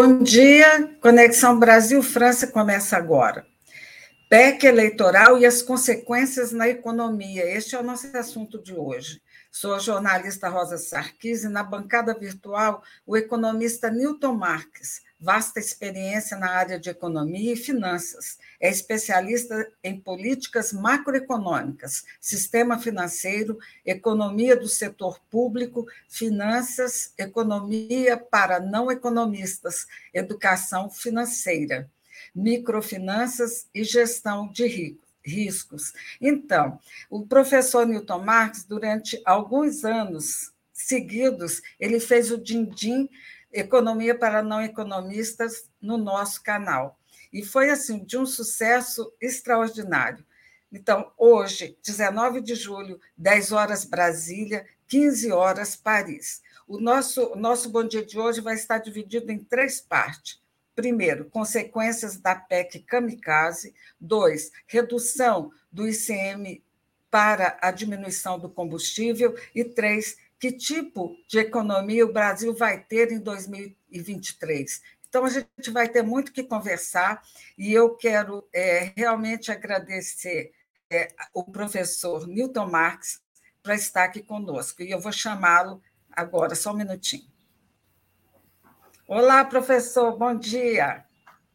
Bom dia, Conexão Brasil-França começa agora. PEC eleitoral e as consequências na economia. Este é o nosso assunto de hoje. Sou a jornalista Rosa Sarkis e na bancada virtual o economista Newton Marques, vasta experiência na área de economia e finanças. É especialista em políticas macroeconômicas, sistema financeiro, economia do setor público, finanças, economia para não economistas, educação financeira, microfinanças e gestão de riscos. Então, o professor Newton Marques, durante alguns anos seguidos, ele fez o din-din Economia para Não Economistas no nosso canal. E foi assim de um sucesso extraordinário. Então, hoje, 19 de julho, 10 horas Brasília, 15 horas Paris. O nosso, nosso Bom Dia de hoje vai estar dividido em três partes. Primeiro, consequências da PEC Kamikaze. Dois, redução do ICM para a diminuição do combustível. E três, que tipo de economia o Brasil vai ter em 2023. Então, a gente vai ter muito que conversar e eu quero é, realmente agradecer é, o professor Newton Marx para estar aqui conosco. E eu vou chamá-lo agora, só um minutinho. Olá, professor, bom dia.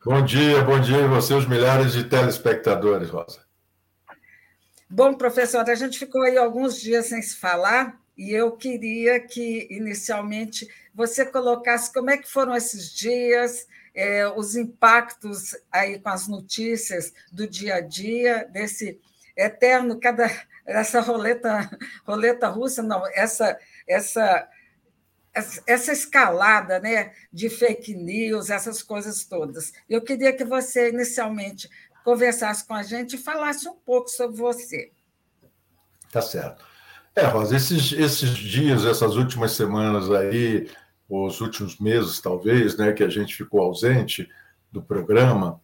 Bom dia, bom dia a você, os milhares de telespectadores, Rosa. Bom, professor, a gente ficou aí alguns dias sem se falar, e eu queria que, inicialmente, você colocasse como é que foram esses dias, é, os impactos aí com as notícias do dia a dia, desse eterno, cada essa roleta, roleta russa, não, essa, essa, essa escalada né, de fake news, essas coisas todas. Eu queria que você, inicialmente, conversasse com a gente e falasse um pouco sobre você. Tá certo. É, Rosa, esses, esses dias, essas últimas semanas aí, os últimos meses, talvez, né, que a gente ficou ausente do programa,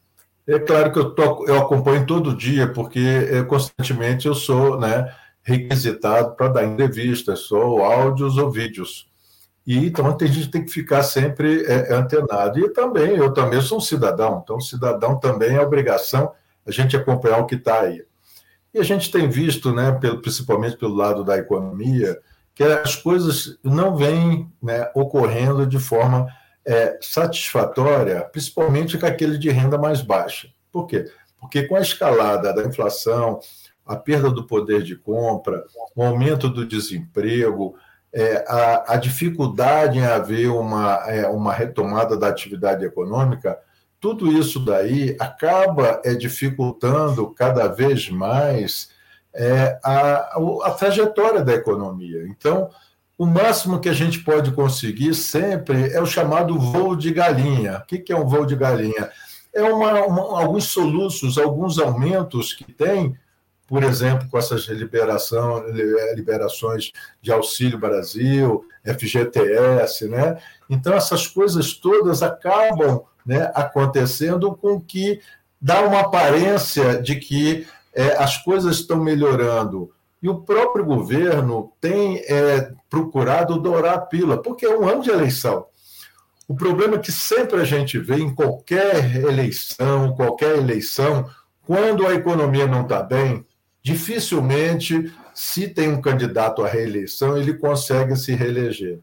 é claro que eu, tô, eu acompanho todo dia, porque é, constantemente eu sou né, requisitado para dar entrevistas, sou áudios ou vídeos. E então a gente tem que ficar sempre é, antenado. E também, eu também sou um cidadão, então cidadão também é obrigação a gente acompanhar o que está aí. E a gente tem visto, né, principalmente pelo lado da economia, que as coisas não vêm né, ocorrendo de forma é, satisfatória, principalmente com aquele de renda mais baixa. Por quê? Porque com a escalada da inflação, a perda do poder de compra, o aumento do desemprego, é, a, a, dificuldade em haver uma, é, uma retomada da atividade econômica, tudo isso daí acaba é, dificultando cada vez mais é, a, a trajetória da economia. Então, o máximo que a gente pode conseguir sempre é o chamado voo de galinha. O que é um voo de galinha? É uma, uma, alguns soluços, alguns aumentos que tem, por exemplo, com essas liberação, liberações de Auxílio Brasil, FGTS, né? Então, essas coisas todas acabam né, acontecendo com que dá uma aparência de que é, as coisas estão melhorando. E o próprio governo tem é, procurado dourar a pila, porque é um ano de eleição. O problema é que sempre a gente vê em qualquer eleição, qualquer eleição, quando a economia não está bem, dificilmente, se tem um candidato à reeleição, ele consegue se reeleger.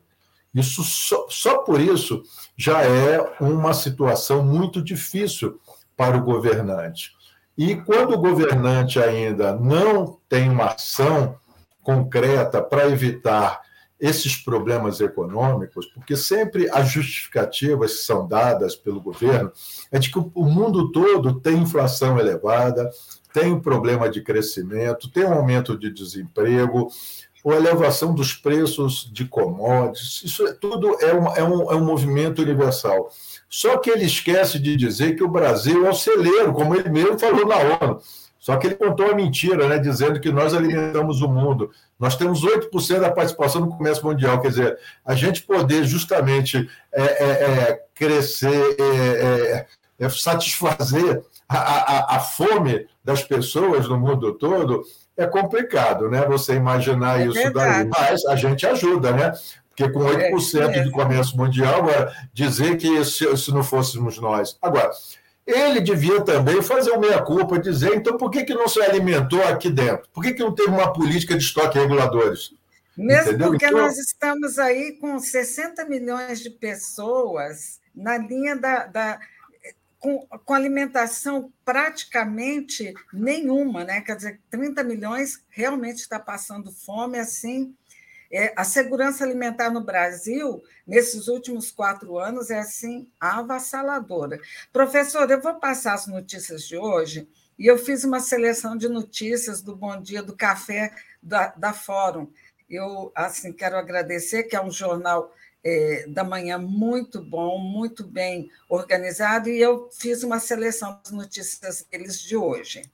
Isso só, só por isso já é uma situação muito difícil para o governante. E quando o governante ainda não tem uma ação concreta para evitar esses problemas econômicos, porque sempre as justificativas que são dadas pelo governo é de que o mundo todo tem inflação elevada, tem um problema de crescimento, tem um aumento de desemprego, ou elevação dos preços de commodities, isso é, tudo é um, é, um, é um movimento universal. Só que ele esquece de dizer que o Brasil é o celeiro, como ele mesmo falou na ONU. Só que ele contou a mentira, né, dizendo que nós alimentamos o mundo. Nós temos 8% da participação no comércio mundial. Quer dizer, a gente poder justamente é, é, é, crescer, é, é, é satisfazer a, a, a fome das pessoas no mundo todo, é complicado, né? Você imaginar é isso verdade. daí. Mas a gente ajuda, né? Porque com 8% é, é. de comércio mundial, dizer que se, se não fôssemos nós. Agora, ele devia também fazer o meia-culpa, dizer, então por que, que não se alimentou aqui dentro? Por que, que não teve uma política de estoque reguladores? Mesmo Entendeu? porque então... nós estamos aí com 60 milhões de pessoas na linha da, da com, com, alimentação praticamente nenhuma, né? Quer dizer, 30 milhões realmente está passando fome, assim. É, a segurança alimentar no Brasil, nesses últimos quatro anos, é assim avassaladora. Professor, eu vou passar as notícias de hoje, e eu fiz uma seleção de notícias do Bom Dia do Café da, da Fórum. Eu assim quero agradecer, que é um jornal é, da manhã muito bom, muito bem organizado, e eu fiz uma seleção das notícias deles de hoje.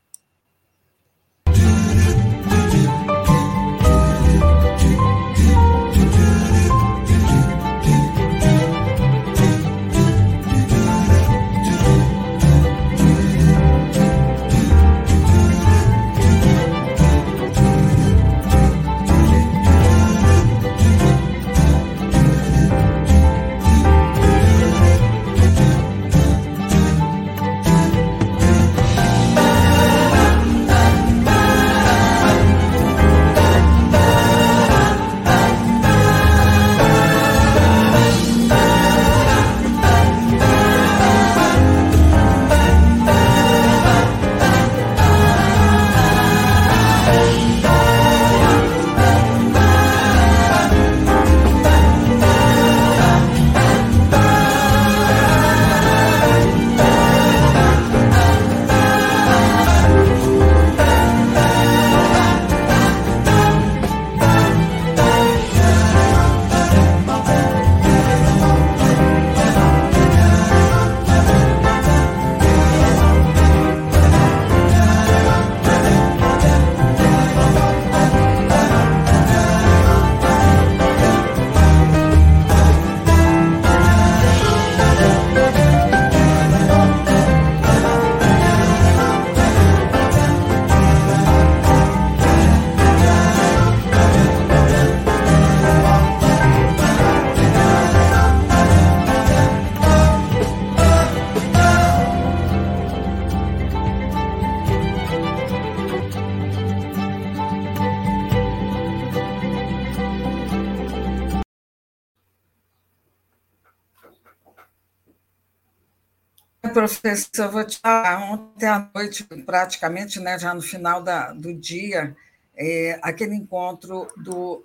Professor, vou te falar, ontem à noite, praticamente, né, já no final da, do dia, é, aquele encontro do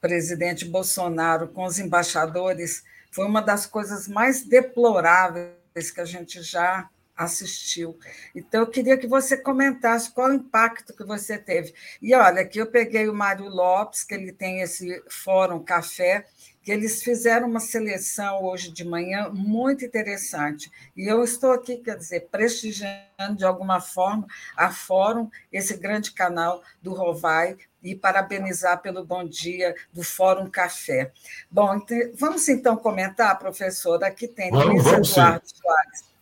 presidente Bolsonaro com os embaixadores foi uma das coisas mais deploráveis que a gente já assistiu. Então, eu queria que você comentasse qual o impacto que você teve. E olha, aqui eu peguei o Mário Lopes, que ele tem esse fórum café, que eles fizeram uma seleção hoje de manhã muito interessante. E eu estou aqui, quer dizer, prestigiando de alguma forma a Fórum, esse grande canal do Rovai, e parabenizar pelo bom dia do Fórum Café. Bom, então, vamos então comentar, professora. Aqui tem vamos, Eduardo sim. Soares.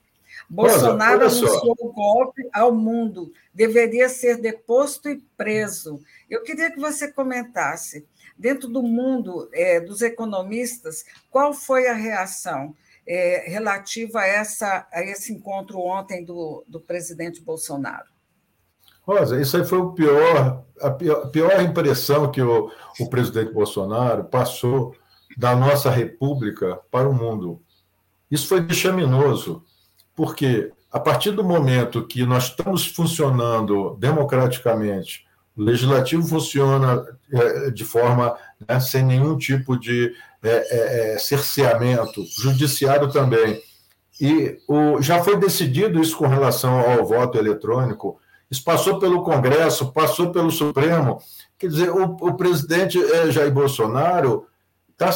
Bolsonaro anunciou o golpe ao mundo, deveria ser deposto e preso. Eu queria que você comentasse dentro do mundo é, dos economistas, qual foi a reação é, relativa a, essa, a esse encontro ontem do, do presidente Bolsonaro? Rosa, isso aí foi o pior, a pior, pior impressão que o, o presidente Bolsonaro passou da nossa república para o mundo. Isso foi vexaminoso, porque a partir do momento que nós estamos funcionando democraticamente, o legislativo funciona é, de forma né, sem nenhum tipo de é, é, é, cerceamento, judiciário também. E o, já foi decidido isso com relação ao voto eletrônico, isso passou pelo Congresso, passou pelo Supremo. Quer dizer, o, o presidente é, Jair Bolsonaro está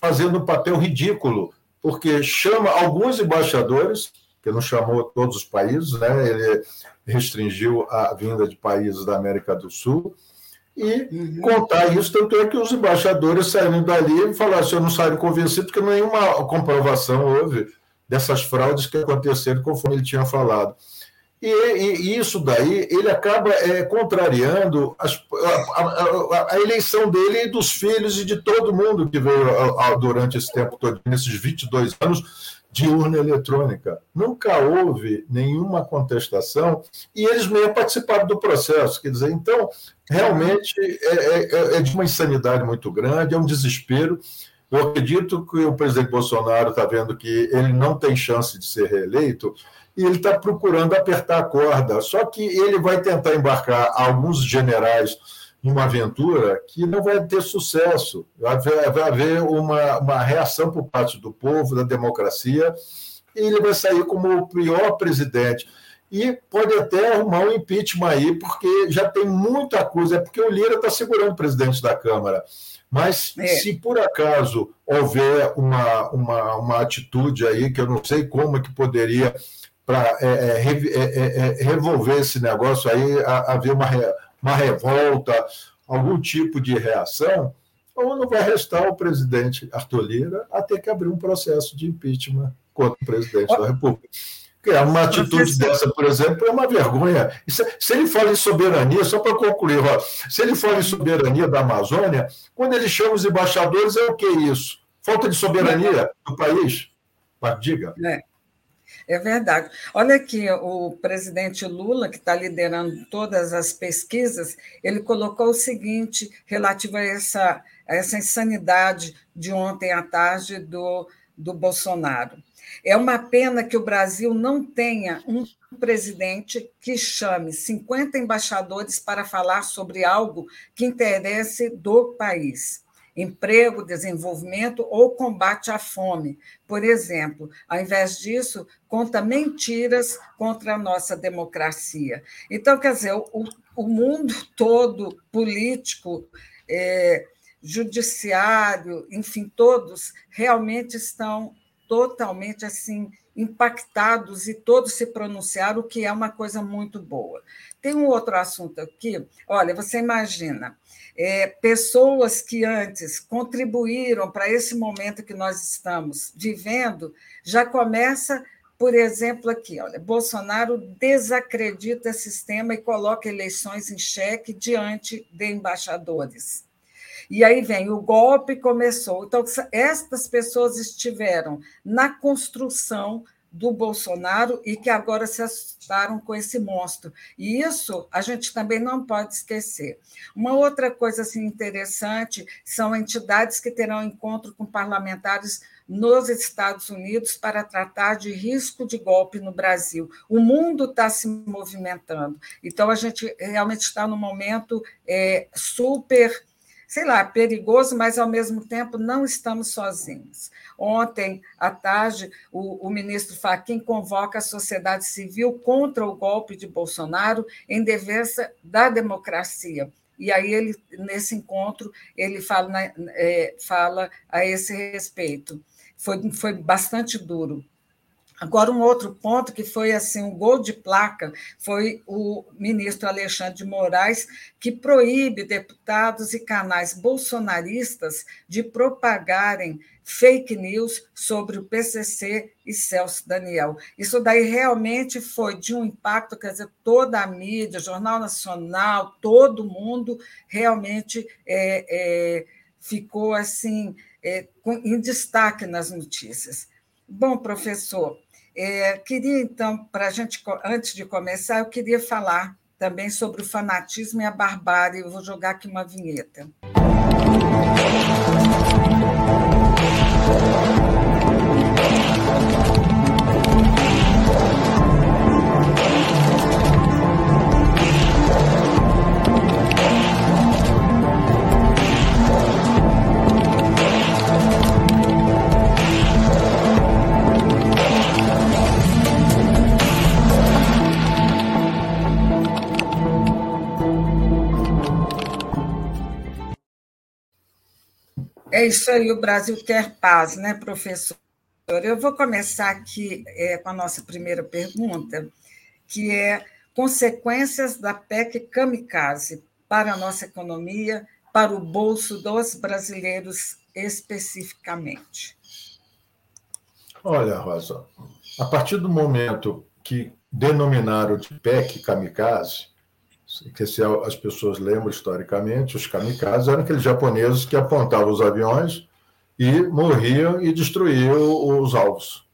fazendo um papel ridículo, porque chama alguns embaixadores, que não chamou todos os países, né? ele restringiu a vinda de países da América do Sul, e uhum. contar isso, tanto é que os embaixadores saíram dali e falaram assim, eu não saio convencido, porque nenhuma comprovação houve dessas fraudes que aconteceram conforme ele tinha falado. E, e, e, isso daí ele acaba é, contrariando as, a, a, a, eleição dele e dos filhos e de todo mundo que veio a, durante esse tempo todo, nesses 22 anos de urna eletrônica. Nunca houve nenhuma contestação e eles mesmo participaram do processo. Quer dizer, então, realmente é, é, é de uma insanidade muito grande, é um desespero. Eu acredito que o presidente Bolsonaro está vendo que ele não tem chance de ser reeleito e ele está procurando apertar a corda. Só que ele vai tentar embarcar alguns generais em uma aventura que não vai ter sucesso. Vai haver, vai haver uma, uma reação por parte do povo, da democracia, e ele vai sair como o pior presidente. E pode até arrumar um impeachment aí, porque já tem muita coisa. É porque o Lira está segurando o presidente da Câmara. Mas é. se por acaso houver uma, uma, uma atitude aí, que eu não sei como é que poderia para é é, é, é, é, revolver esse negócio aí, haver uma, uma revolta, algum tipo de reação, ou não vai restar o presidente Arthur Lira a ter que abrir um processo de impeachment contra o presidente da República. É uma atitude dessa, por exemplo, é uma vergonha. Se ele fala em soberania, só para concluir, ó, se ele fala em soberania da Amazônia, quando ele chama os embaixadores, é o que isso? Falta de soberania do país? Mas diga. É. É verdade. Olha aqui, o presidente Lula, que está liderando todas as pesquisas, ele colocou o seguinte relativo a essa, a essa insanidade de ontem à tarde do, do Bolsonaro. É uma pena que o Brasil não tenha um presidente que chame 50 embaixadores para falar sobre algo que interesse do país emprego, desenvolvimento ou combate à fome. Por exemplo, ao invés disso, conta mentiras contra a nossa democracia. Então, quer dizer, o, o mundo todo político, é, judiciário, enfim, todos realmente estão totalmente assim impactados e todos se pronunciaram, o que é uma coisa muito boa. Tem um outro assunto aqui. Olha, você imagina, é, pessoas que antes contribuíram para esse momento que nós estamos vivendo, já começa, por exemplo, aqui, olha, Bolsonaro desacredita sistema e coloca eleições em xeque diante de embaixadores. E aí vem o golpe começou. Então, estas pessoas estiveram na construção do Bolsonaro e que agora se assustaram com esse monstro. E isso a gente também não pode esquecer. Uma outra coisa assim, interessante são entidades que terão encontro com parlamentares nos Estados Unidos para tratar de risco de golpe no Brasil. O mundo está se movimentando. Então, a gente realmente está num momento é, super sei lá, perigoso, mas ao mesmo tempo não estamos sozinhos. Ontem à tarde, o, o ministro Fachin convoca a sociedade civil contra o golpe de Bolsonaro em defesa da democracia. E aí ele nesse encontro ele fala, é, fala a esse respeito. Foi, foi bastante duro. Agora, um outro ponto que foi assim um gol de placa foi o ministro Alexandre de Moraes, que proíbe deputados e canais bolsonaristas de propagarem fake news sobre o PCC e Celso Daniel. Isso daí realmente foi de um impacto, quer dizer, toda a mídia, Jornal Nacional, todo mundo realmente é, é, ficou assim é, em destaque nas notícias. Bom, professor, é, queria, então, para a gente, antes de começar, eu queria falar também sobre o fanatismo e a barbárie. Eu vou jogar aqui uma vinheta. É isso aí, o Brasil quer paz, né, professor? Eu vou começar aqui é, com a nossa primeira pergunta, que é consequências da PEC Kamikaze para a nossa economia, para o bolso dos brasileiros especificamente. Olha, Rosa, a partir do momento que denominaram de PEC kamikaze, que se as pessoas lembram historicamente, os kamikazes eram aqueles japoneses que apontavam os aviões e morriam e destruíam os alvos.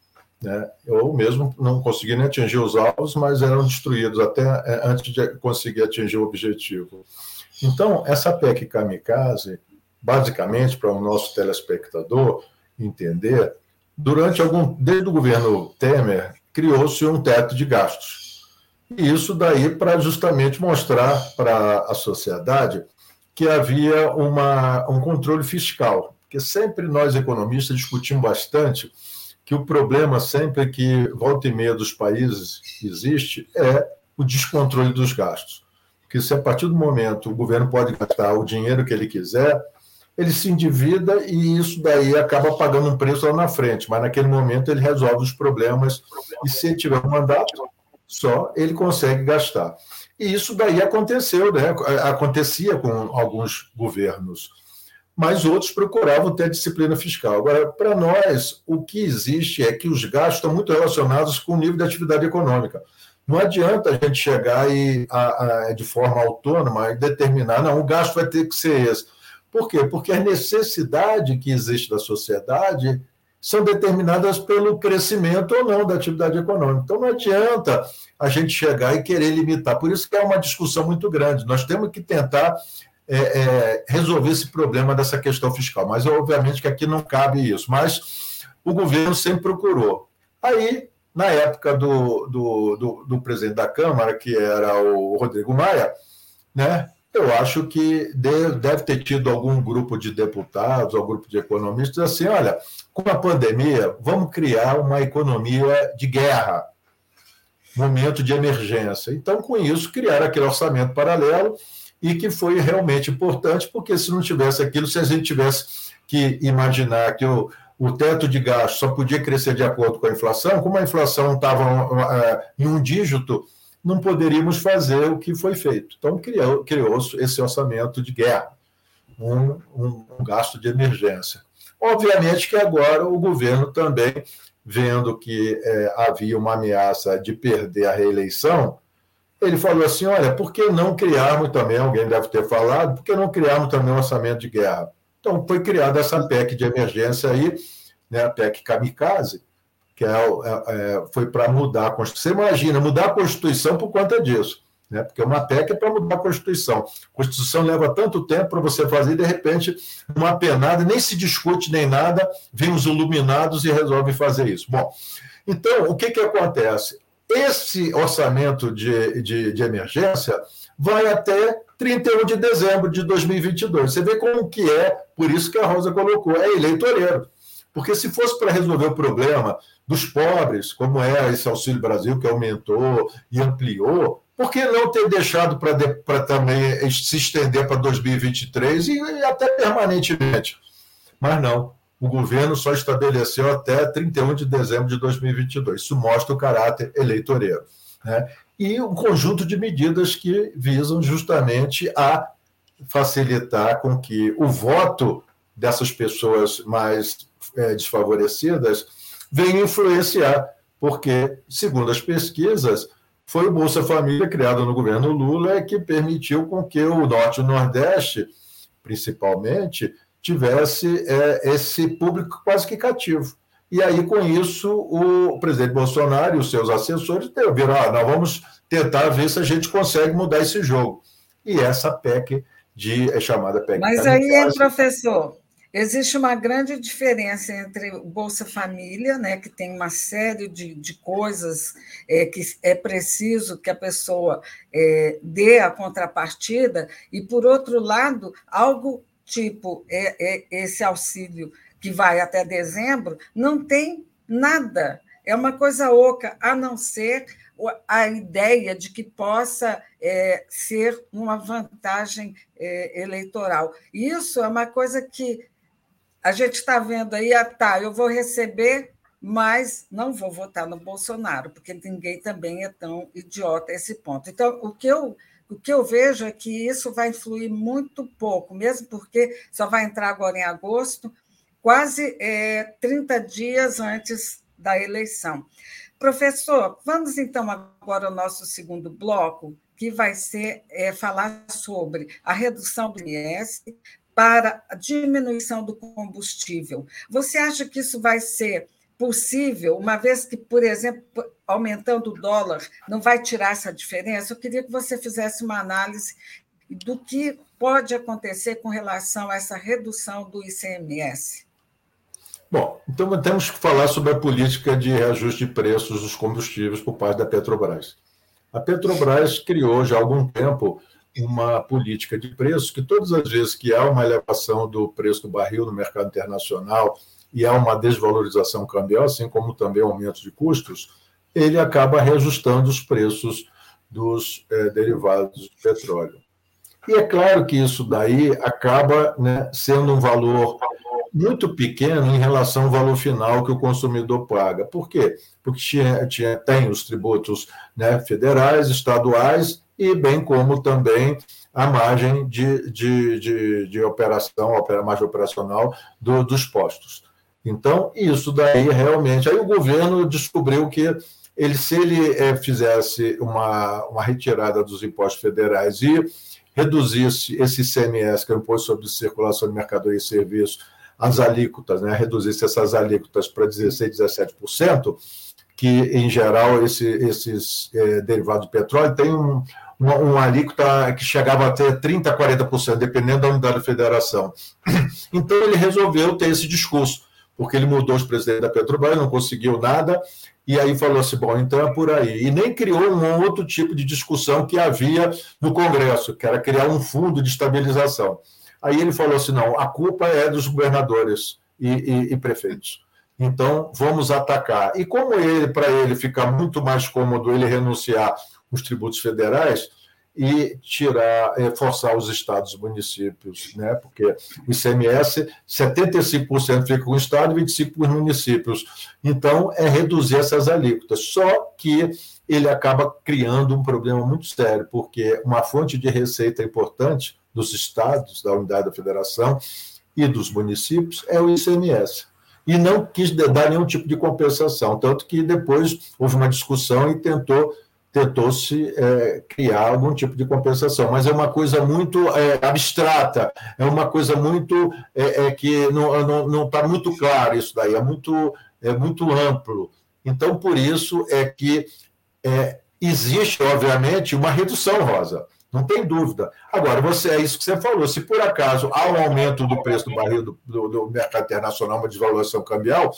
Né? Ou mesmo não conseguiam atingir os alvos, mas eram destruídos até é, antes de conseguir atingir o objetivo. Então, essa PEC kamikaze, basicamente, para o nosso telespectador entender, durante algum desde o governo Temer criou-se um teto de gastos. E isso daí para justamente mostrar para a sociedade que havia uma, um controle fiscal. Porque sempre nós, economistas, discutimos bastante que o problema sempre que volta e meia dos países existe é o descontrole dos gastos. Porque se a partir do momento o governo pode gastar o dinheiro que ele quiser, ele se endivida e isso daí acaba pagando um preço lá na frente, mas naquele momento ele resolve os problemas e se ele tiver um mandato só, ele consegue gastar. E isso daí aconteceu, né? acontecia com alguns governos, mas outros procuravam ter disciplina fiscal. Agora, para nós, o que existe é que os gastos estão muito relacionados com o nível de atividade econômica. Não adianta a gente chegar e, a, a, de forma autônoma e determinar, não, o gasto vai ter que ser esse por quê? Porque a necessidade que existe da sociedade são determinadas pelo crescimento ou não da atividade econômica. Então, não adianta a gente chegar e querer limitar. Por isso que é uma discussão muito grande. Nós temos que tentar é, é, resolver esse problema dessa questão fiscal. Mas, obviamente, que aqui não cabe isso. Mas o governo sempre procurou. Aí, na época do, do, do, do presidente da Câmara, que era o Rodrigo Maia, né, eu acho que deve ter tido algum grupo de deputados, algum grupo de economistas assim, olha, com a pandemia, vamos criar uma economia de guerra, momento de emergência. Então, com isso, criar aquele orçamento paralelo e que foi realmente importante, porque se não tivesse aquilo, se a gente tivesse que imaginar que o, o teto de gasto só podia crescer de acordo com a inflação, como a inflação estava uh, em um dígito, não poderíamos fazer o que foi feito. Então, criou, criou esse orçamento de guerra, um, um, um gasto de emergência. Obviamente que agora o governo também, vendo que é, havia uma ameaça de perder a reeleição, ele falou assim: olha, por que não criarmos também, alguém deve ter falado, por que não criarmos também um orçamento de guerra? Então, foi criada essa PEC de emergência aí, né, a PEC Kamikaze, que é, é, é foi para mudar a Constituição. Você imagina, mudar a Constituição por conta disso. Né? Porque uma PEC é para mudar a Constituição. A Constituição leva tanto tempo para você fazer, e de repente, uma penada, nem se discute nem nada, vem os iluminados e resolvem fazer isso. Bom, então, o que, que acontece? Esse orçamento de, de, de emergência vai até 31 de dezembro de 2022. Você vê como que é, por isso que a Rosa colocou, é eleitoreiro. Porque se fosse para resolver o problema dos pobres, como é esse Auxílio Brasil que aumentou e ampliou, por que não ter deixado para também se estender para 2023 e, e até permanentemente? Mas não, o governo só estabeleceu até 31 de dezembro de 2022. Isso mostra o caráter eleitoreiro. Né? E um conjunto de medidas que visam justamente a facilitar com que o voto dessas pessoas mais desfavorecidas venha influenciar, porque, segundo as pesquisas, foi o Bolsa Família, criado no governo Lula, que permitiu com que o Norte e o Nordeste, principalmente, tivesse é, esse público quase que cativo. E aí, com isso, o presidente Bolsonaro e os seus assessores viram, ah, nós vamos tentar ver se a gente consegue mudar esse jogo. E essa PEC de, é chamada PEC. Mas aí, professor, Existe uma grande diferença entre o Bolsa Família, né, que tem uma série de, de coisas é, que é preciso que a pessoa é, dê a contrapartida, e, por outro lado, algo tipo é, é, esse auxílio que vai até dezembro, não tem nada. É uma coisa oca, a não ser a ideia de que possa é, ser uma vantagem é, eleitoral. Isso é uma coisa que a gente está vendo aí, ah, tá, eu vou receber, mas não vou votar no Bolsonaro, porque ninguém também é tão idiota a esse ponto. Então, o que eu, o que eu vejo é que isso vai influir muito pouco, mesmo porque só vai entrar agora em agosto, quase é, 30 dias antes da eleição. Professor, vamos então agora ao nosso segundo bloco, que vai ser é, falar sobre a redução do IS para a diminuição do combustível. Você acha que isso vai ser possível, uma vez que, por exemplo, aumentando o dólar, não vai tirar essa diferença? Eu queria que você fizesse uma análise do que pode acontecer com relação a essa redução do ICMS. Bom, então temos que falar sobre a política de reajuste de preços dos combustíveis por parte da Petrobras. A Petrobras criou já há algum tempo uma política de preços que todas as vezes que há uma elevação do preço do barril no mercado internacional e há uma desvalorização cambial, assim como também aumento de custos, ele acaba reajustando os preços dos é, derivados de petróleo. E é claro que isso daí acaba né, sendo um valor muito pequeno em relação ao valor final que o consumidor paga. Por quê? Porque tinha, tinha, tem os tributos né, federais, estaduais e bem como também a margem de, de, de, de operação, a margem operacional do, dos postos. Então, isso daí realmente. Aí o governo descobriu que ele, se ele é, fizesse uma, uma retirada dos impostos federais e reduzisse esse ICMS, que é o Imposto sobre Circulação de Mercadoria e Serviços, as alíquotas, né, reduzisse essas alíquotas para 16%, 17%, que, em geral, esse, esses é, derivados de petróleo têm um, uma, alíquota que chegava a ter 30%, 40%, dependendo da unidade da federação. Então, ele resolveu ter esse discurso, porque ele mudou os presidentes da Petrobras, não conseguiu nada, e aí falou assim: bom, então é por aí. E nem criou um outro tipo de discussão que havia no Congresso, que era criar um fundo de estabilização. Aí ele falou assim: não, a culpa é dos governadores e, e, e prefeitos. Então, vamos atacar. E como ele, para ele ficar muito mais cômodo ele renunciar os tributos federais e tirar, é, forçar os estados e municípios, né? porque o ICMS, 75% fica com o estado e 25% com os municípios. Então, é reduzir essas alíquotas. Só que ele acaba criando um problema muito sério, porque uma fonte de receita importante dos estados, da unidade da federação e dos municípios é o ICMS. E não quis dar nenhum tipo de compensação, tanto que depois houve uma discussão e tentou tentou-se é, criar algum tipo de compensação, mas é uma coisa muito é, abstrata, é uma coisa muito é, que não está muito claro isso daí, é muito, é muito amplo. Então, por isso é que existe, obviamente, uma redução, Rosa. Não tem dúvida. Agora, você é isso que você falou. Se por acaso há um aumento do preço do barril do, do, do mercado internacional, uma desvalorização cambial,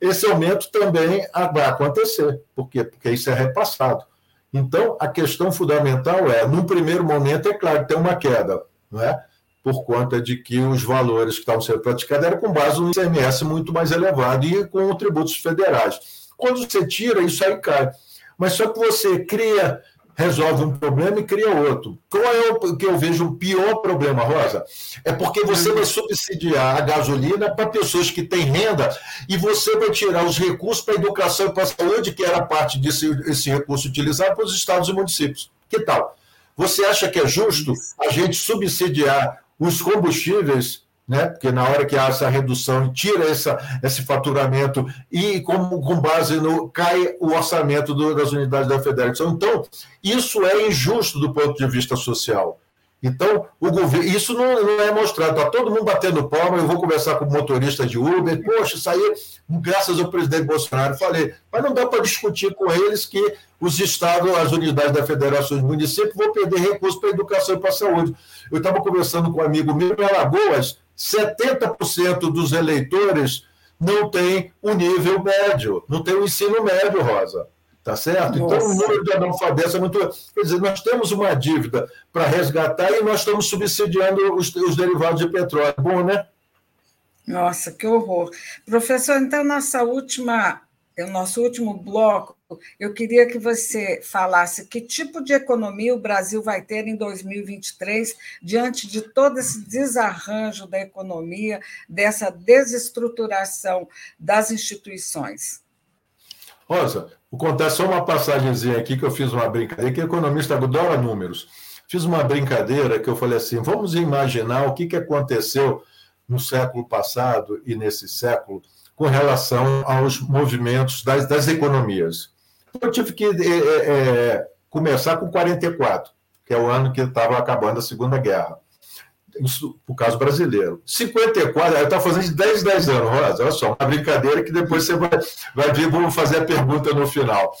esse aumento também vai acontecer. Por quê? Porque isso é repassado. Então, a questão fundamental é, num primeiro momento, é claro tem uma queda, não é? por conta de que os valores que estavam sendo praticados eram com base no ICMS muito mais elevado e com tributos federais. Quando você tira, isso aí cai. Mas só que você cria resolve um problema e cria outro. Qual é o que eu vejo o pior problema, Rosa? É porque você vai subsidiar a gasolina para pessoas que têm renda e você vai tirar os recursos para a educação e para a saúde, que era parte desse esse recurso utilizado para os estados e municípios. Que tal? Você acha que é justo a gente subsidiar os combustíveis né? porque na hora que há essa redução, tira essa, esse faturamento e com, com base no. cai o orçamento do, das unidades da federação. Então, isso é injusto do ponto de vista social. Então, o governo, isso não, não é mostrado. Está todo mundo batendo palma. Eu vou conversar com o motorista de Uber. Poxa, isso aí, graças ao presidente Bolsonaro. Falei, mas não dá para discutir com eles que os estados, as unidades da federação e municípios vão perder recursos para a educação e para a saúde. Eu estava conversando com um amigo meu em Alagoas, 70% dos eleitores não tem o nível médio, não tem o ensino médio, Rosa. Tá certo? Nossa. Então, o número de analfabetos é muito. Quer dizer, nós temos uma dívida para resgatar e nós estamos subsidiando os, os derivados de petróleo. Bom, né? Nossa, que horror. Professor, então, nossa última o nosso último bloco, eu queria que você falasse que tipo de economia o Brasil vai ter em 2023, diante de todo esse desarranjo da economia, dessa desestruturação das instituições. Rosa, contar só uma passagemzinha aqui que eu fiz uma brincadeira, que economista adora números. Fiz uma brincadeira que eu falei assim: vamos imaginar o que aconteceu no século passado e nesse século com relação aos movimentos das, das economias. Eu tive que é, é, começar com 44, que é o ano que estava acabando a Segunda Guerra. Isso por caso brasileiro. 54, eu estava fazendo de 10 10 anos, Rosa. Olha só, uma brincadeira que depois você vai, vai ver, vamos fazer a pergunta no final.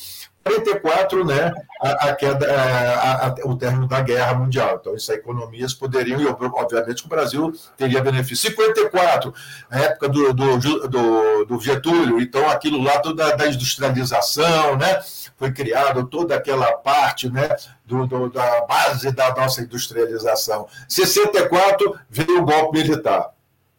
44, né, a, a queda, a, a, o término da guerra mundial. Então, isso economias poderiam, e obviamente o Brasil teria benefício. 54, a época do, do, do, do Getúlio, então aquilo lá, toda da industrialização, né, foi criado toda aquela parte né, do, do, da base da nossa industrialização. 64 veio o golpe militar.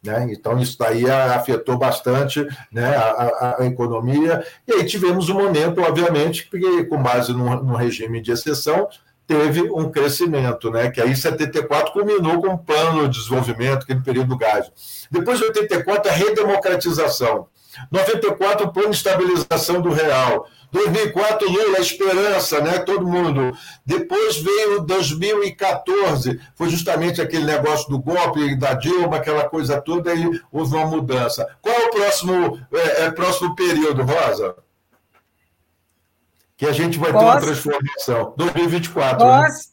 Né? Então, isso daí afetou bastante né, a, a, economia. E aí tivemos um momento, obviamente, que, com base no, no, regime de exceção, teve um crescimento, né? que aí 74 culminou com um plano de desenvolvimento, aquele período do gás. Depois de 84, a redemocratização. 94, o plano de estabilização do real. 2004, Lula, esperança, né? Todo mundo. Depois veio 2014, foi justamente aquele negócio do golpe da Dilma, aquela coisa toda, e houve uma mudança. Qual é o próximo, é, é, próximo período, Rosa? Que a gente vai Pós... ter uma transformação. 2024. Pós... Né?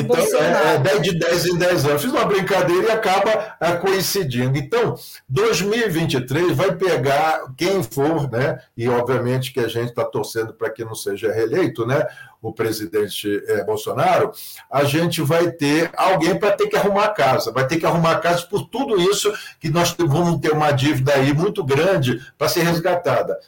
Então, é, é 10 de 10 em 10 anos. Fiz uma brincadeira e acaba é, coincidindo. Então, 2023 vai pegar quem for, né? E obviamente que a gente está torcendo para que não seja reeleito, né? O presidente é, Bolsonaro, a gente vai ter alguém para ter que arrumar a casa, vai ter que arrumar a casa por tudo isso que nós vamos ter uma dívida aí muito grande para ser resgatada,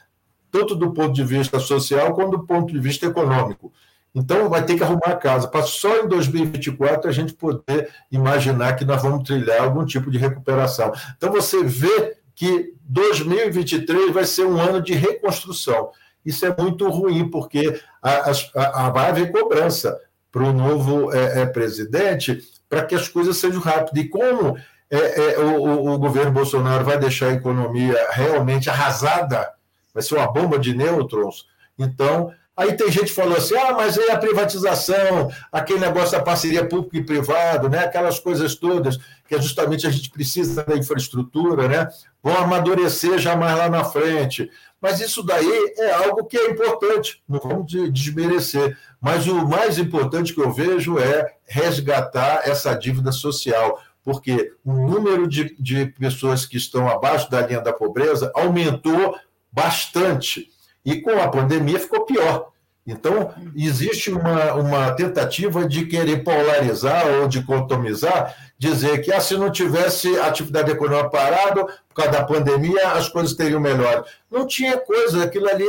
tanto do ponto de vista social quanto do ponto de vista econômico. Então, vai ter que arrumar a casa, para só em 2024 a gente poder imaginar que nós vamos trilhar algum tipo de recuperação. Então, você vê que 2023 vai ser um ano de reconstrução. Isso é muito ruim, porque a, a, a vai haver cobrança para o novo é, é, presidente para que as coisas sejam rápidas. E como é, é o, o, governo Bolsonaro vai deixar a economia realmente arrasada, vai ser uma bomba de nêutrons, então Aí tem gente que falou assim: ah, mas aí a privatização, aquele negócio da parceria público e privado, né? aquelas coisas todas, que é justamente a gente precisa da infraestrutura, né? vão amadurecer já mais lá na frente. Mas isso daí é algo que é importante, não vamos desmerecer. Mas o mais importante que eu vejo é resgatar essa dívida social, porque o número de, de pessoas que estão abaixo da linha da pobreza aumentou bastante. E com a pandemia ficou pior. Então, existe uma, uma tentativa de querer polarizar ou dicotomizar, dizer que ah, se não tivesse atividade econômica parada, por causa da pandemia, as coisas teriam melhor. Não tinha coisa, aquilo ali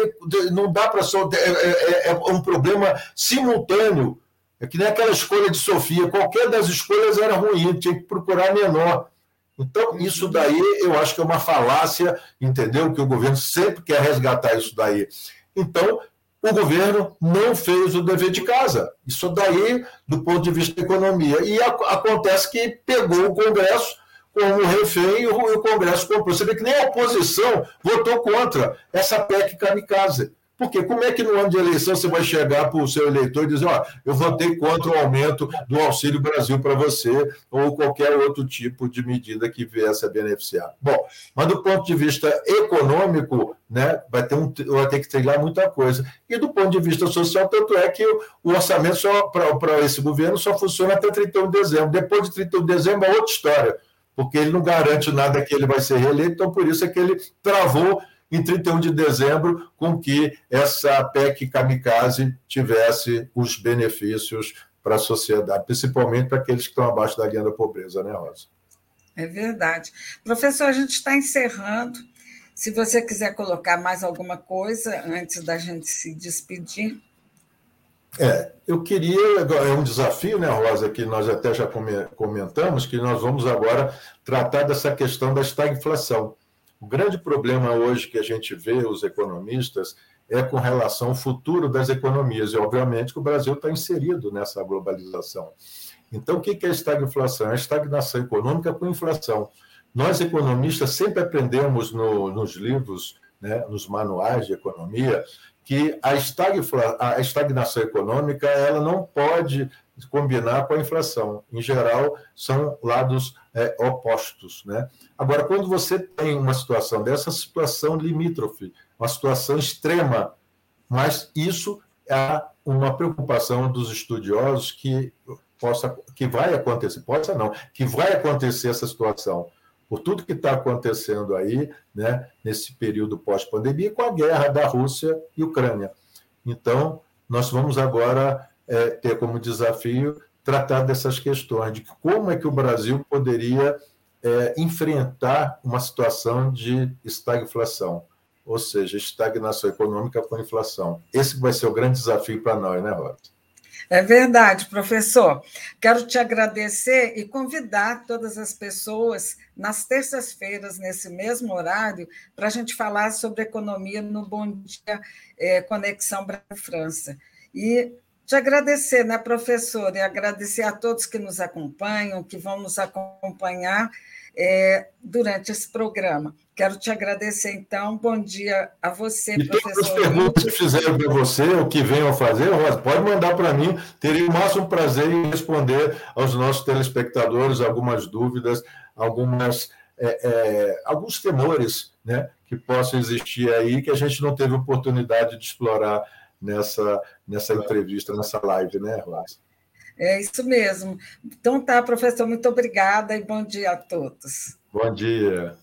não dá para ser. É, é, é, um problema simultâneo. É que nem aquela escolha de Sofia, qualquer das escolhas era ruim, tinha que procurar menor. Então, isso daí eu acho que é uma falácia, entendeu? Que o governo sempre quer resgatar isso daí. Então, o governo não fez o dever de casa. Isso daí, do ponto de vista da economia. E a, acontece que pegou o Congresso como refém e o, o Congresso comprou. Você vê que nem a oposição votou contra essa PEC kamikaze. Porque como é que no ano de eleição você vai chegar para o seu eleitor e dizer, ó, eu votei contra o aumento do Auxílio Brasil para você, ou qualquer outro tipo de medida que viesse a beneficiar? Bom, mas do ponto de vista econômico, né, vai ter, um, vai ter que trilhar muita coisa. E do ponto de vista social, tanto é que o orçamento para esse governo só funciona até 31 de dezembro. Depois de 31 de dezembro é outra história, porque ele não garante nada que ele vai ser reeleito, então por isso é que ele travou em 31 de dezembro, com que essa PEC kamikaze tivesse os benefícios para a sociedade, principalmente para aqueles que estão abaixo da linha da pobreza, né, Rosa? É verdade. Professor, a gente está encerrando. Se você quiser colocar mais alguma coisa antes da gente se despedir. É, eu queria, é um desafio, né, Rosa, que nós até já comentamos, que nós vamos agora tratar dessa questão da estagflação. O grande problema hoje que a gente vê, os economistas, é com relação ao futuro das economias. E, obviamente, que o Brasil está inserido nessa globalização. Então, o que é a estagflação? É a estagnação econômica com inflação. Nós, economistas, sempre aprendemos no, nos livros, né, nos manuais de economia, que a, a estagnação econômica ela não pode combinar com a inflação. Em geral, são lados é, opostos. Né? Agora, quando você tem uma situação dessa, situação limítrofe, uma situação extrema, mas isso é uma preocupação dos estudiosos que possa, que vai acontecer, possa não, que vai acontecer essa situação por tudo que está acontecendo aí, né, nesse período pós-pandemia, com a guerra da Rússia e Ucrânia. Então, nós vamos agora é, ter como desafio tratar dessas questões, de como é que o Brasil poderia é, enfrentar uma situação de estagflação, ou seja, estagnação econômica com inflação. Esse vai ser o grande desafio para nós, né, Rosa? É verdade, professor. Quero te agradecer e convidar todas as pessoas nas terças-feiras, nesse mesmo horário, para a gente falar sobre economia no Bom Dia é, Conexão Brasil-França. E te agradecer, né, professor, e agradecer a todos que nos acompanham, que vão nos acompanhar é, durante esse programa. Quero te agradecer, então. Bom dia a você, e professor. Todas as perguntas que fizeram para você, ou que venham fazer, Rosa, pode mandar para mim. Teria o máximo prazer em responder aos nossos telespectadores algumas dúvidas, algumas, é, é, alguns temores né, que possam existir aí, que a gente não teve oportunidade de explorar nessa, nessa entrevista, nessa live, né, Rosa? É isso mesmo. Então tá, professor, muito obrigada e bom dia a todos. Bom dia.